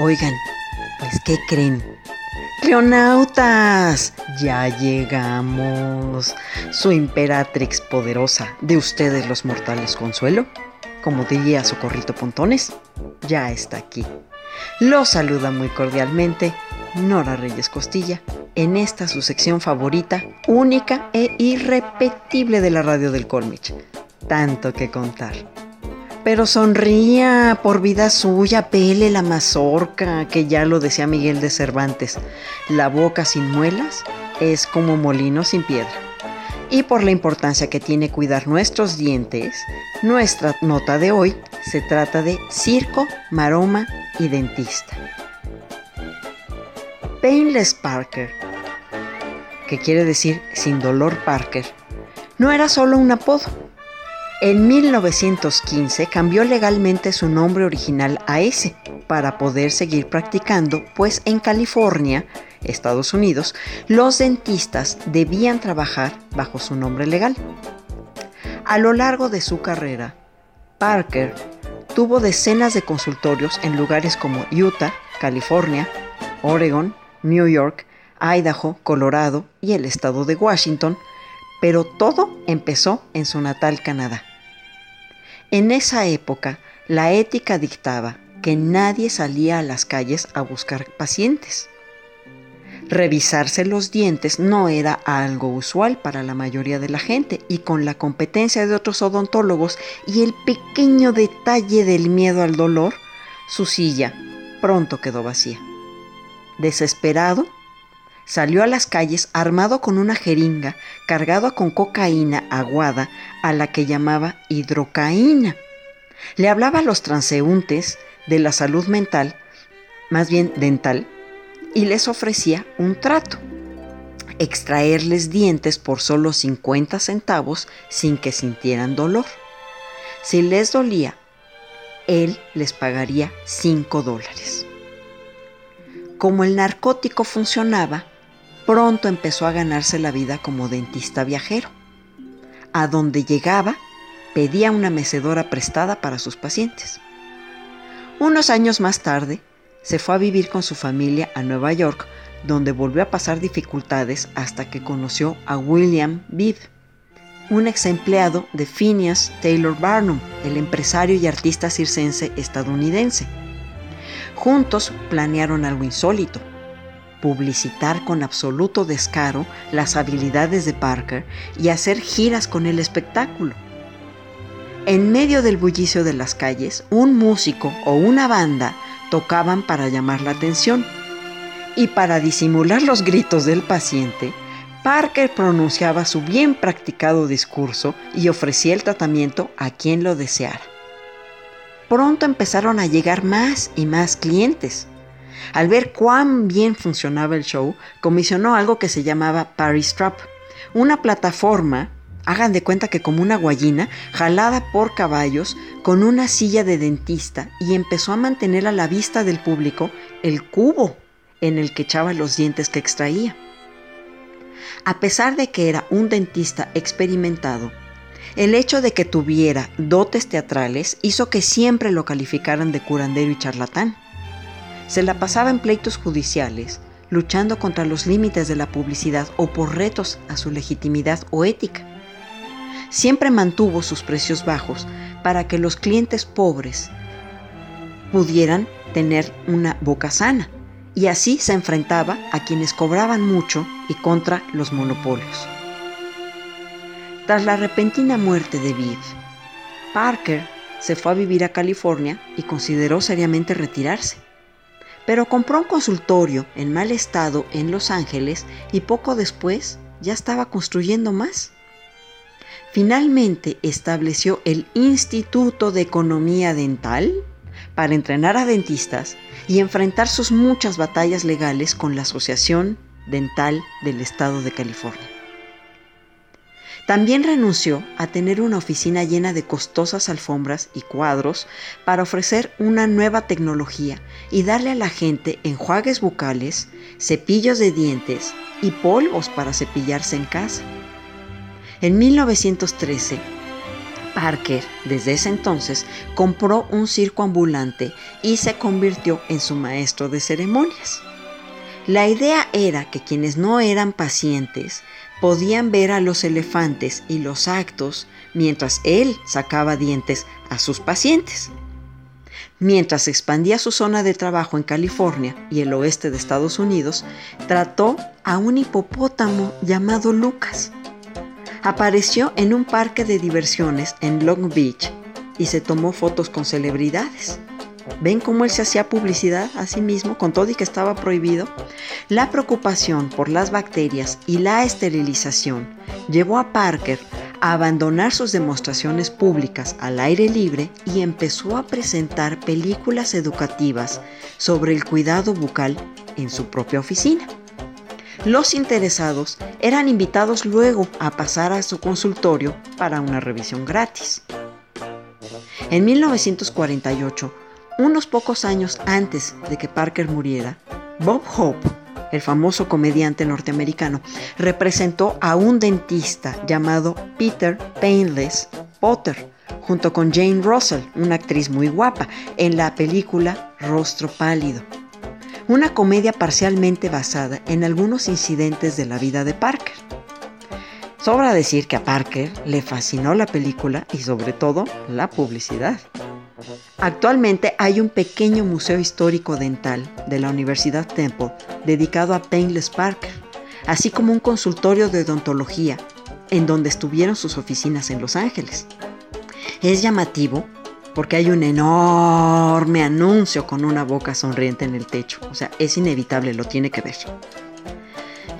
Oigan, pues ¿qué creen? ¡Leonautas! Ya llegamos. Su imperatrix poderosa, de ustedes los mortales consuelo, como diría Socorrito Pontones, ya está aquí. Los saluda muy cordialmente Nora Reyes Costilla en esta su sección favorita, única e irrepetible de la radio del Colmich. Tanto que contar. Pero sonría por vida suya, pele la mazorca, que ya lo decía Miguel de Cervantes. La boca sin muelas es como molino sin piedra. Y por la importancia que tiene cuidar nuestros dientes, nuestra nota de hoy se trata de circo, maroma y dentista. Painless Parker, que quiere decir sin dolor Parker, no era solo un apodo en 1915 cambió legalmente su nombre original a ese para poder seguir practicando, pues en California, Estados Unidos, los dentistas debían trabajar bajo su nombre legal. A lo largo de su carrera, Parker tuvo decenas de consultorios en lugares como Utah, California, Oregon, New York, Idaho, Colorado y el estado de Washington, pero todo empezó en su natal Canadá. En esa época, la ética dictaba que nadie salía a las calles a buscar pacientes. Revisarse los dientes no era algo usual para la mayoría de la gente y con la competencia de otros odontólogos y el pequeño detalle del miedo al dolor, su silla pronto quedó vacía. Desesperado, salió a las calles armado con una jeringa cargado con cocaína aguada a la que llamaba hidrocaína. Le hablaba a los transeúntes de la salud mental, más bien dental, y les ofrecía un trato. Extraerles dientes por solo 50 centavos sin que sintieran dolor. Si les dolía, él les pagaría 5 dólares. Como el narcótico funcionaba, pronto empezó a ganarse la vida como dentista viajero. A donde llegaba, pedía una mecedora prestada para sus pacientes. Unos años más tarde, se fue a vivir con su familia a Nueva York, donde volvió a pasar dificultades hasta que conoció a William Bibb, un ex empleado de Phineas Taylor Barnum, el empresario y artista circense estadounidense. Juntos planearon algo insólito, publicitar con absoluto descaro las habilidades de Parker y hacer giras con el espectáculo. En medio del bullicio de las calles, un músico o una banda tocaban para llamar la atención. Y para disimular los gritos del paciente, Parker pronunciaba su bien practicado discurso y ofrecía el tratamiento a quien lo deseara. Pronto empezaron a llegar más y más clientes. Al ver cuán bien funcionaba el show, comisionó algo que se llamaba Paris Trap, una plataforma, hagan de cuenta que como una guayina, jalada por caballos, con una silla de dentista, y empezó a mantener a la vista del público el cubo en el que echaba los dientes que extraía. A pesar de que era un dentista experimentado, el hecho de que tuviera dotes teatrales hizo que siempre lo calificaran de curandero y charlatán. Se la pasaba en pleitos judiciales, luchando contra los límites de la publicidad o por retos a su legitimidad o ética. Siempre mantuvo sus precios bajos para que los clientes pobres pudieran tener una boca sana y así se enfrentaba a quienes cobraban mucho y contra los monopolios. Tras la repentina muerte de Viv, Parker se fue a vivir a California y consideró seriamente retirarse pero compró un consultorio en mal estado en Los Ángeles y poco después ya estaba construyendo más. Finalmente estableció el Instituto de Economía Dental para entrenar a dentistas y enfrentar sus muchas batallas legales con la Asociación Dental del Estado de California. También renunció a tener una oficina llena de costosas alfombras y cuadros para ofrecer una nueva tecnología y darle a la gente enjuagues bucales, cepillos de dientes y polvos para cepillarse en casa. En 1913, Parker, desde ese entonces, compró un circo ambulante y se convirtió en su maestro de ceremonias. La idea era que quienes no eran pacientes podían ver a los elefantes y los actos mientras él sacaba dientes a sus pacientes. Mientras expandía su zona de trabajo en California y el oeste de Estados Unidos, trató a un hipopótamo llamado Lucas. Apareció en un parque de diversiones en Long Beach y se tomó fotos con celebridades. ¿Ven cómo él se hacía publicidad a sí mismo con todo y que estaba prohibido? La preocupación por las bacterias y la esterilización llevó a Parker a abandonar sus demostraciones públicas al aire libre y empezó a presentar películas educativas sobre el cuidado bucal en su propia oficina. Los interesados eran invitados luego a pasar a su consultorio para una revisión gratis. En 1948, unos pocos años antes de que Parker muriera, Bob Hope, el famoso comediante norteamericano, representó a un dentista llamado Peter Painless Potter, junto con Jane Russell, una actriz muy guapa, en la película Rostro Pálido. Una comedia parcialmente basada en algunos incidentes de la vida de Parker. Sobra decir que a Parker le fascinó la película y sobre todo la publicidad. Actualmente hay un pequeño museo histórico dental de la Universidad Temple dedicado a Painless Parker, así como un consultorio de odontología en donde estuvieron sus oficinas en Los Ángeles. Es llamativo porque hay un enorme anuncio con una boca sonriente en el techo, o sea, es inevitable, lo tiene que ver.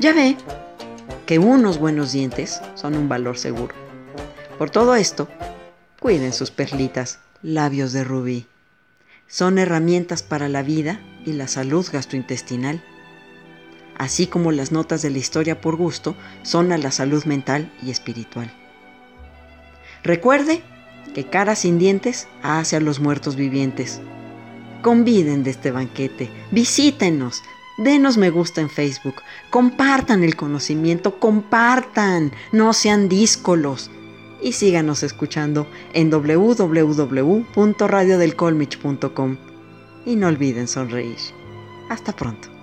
Ya ve que unos buenos dientes son un valor seguro. Por todo esto, cuiden sus perlitas labios de rubí. Son herramientas para la vida y la salud gastrointestinal, así como las notas de la historia por gusto son a la salud mental y espiritual. Recuerde que cara sin dientes hace a los muertos vivientes. Conviden de este banquete, visítenos, denos me gusta en Facebook, compartan el conocimiento, compartan, no sean díscolos y síganos escuchando en www.radiodelcolmich.com. Y no olviden sonreír. Hasta pronto.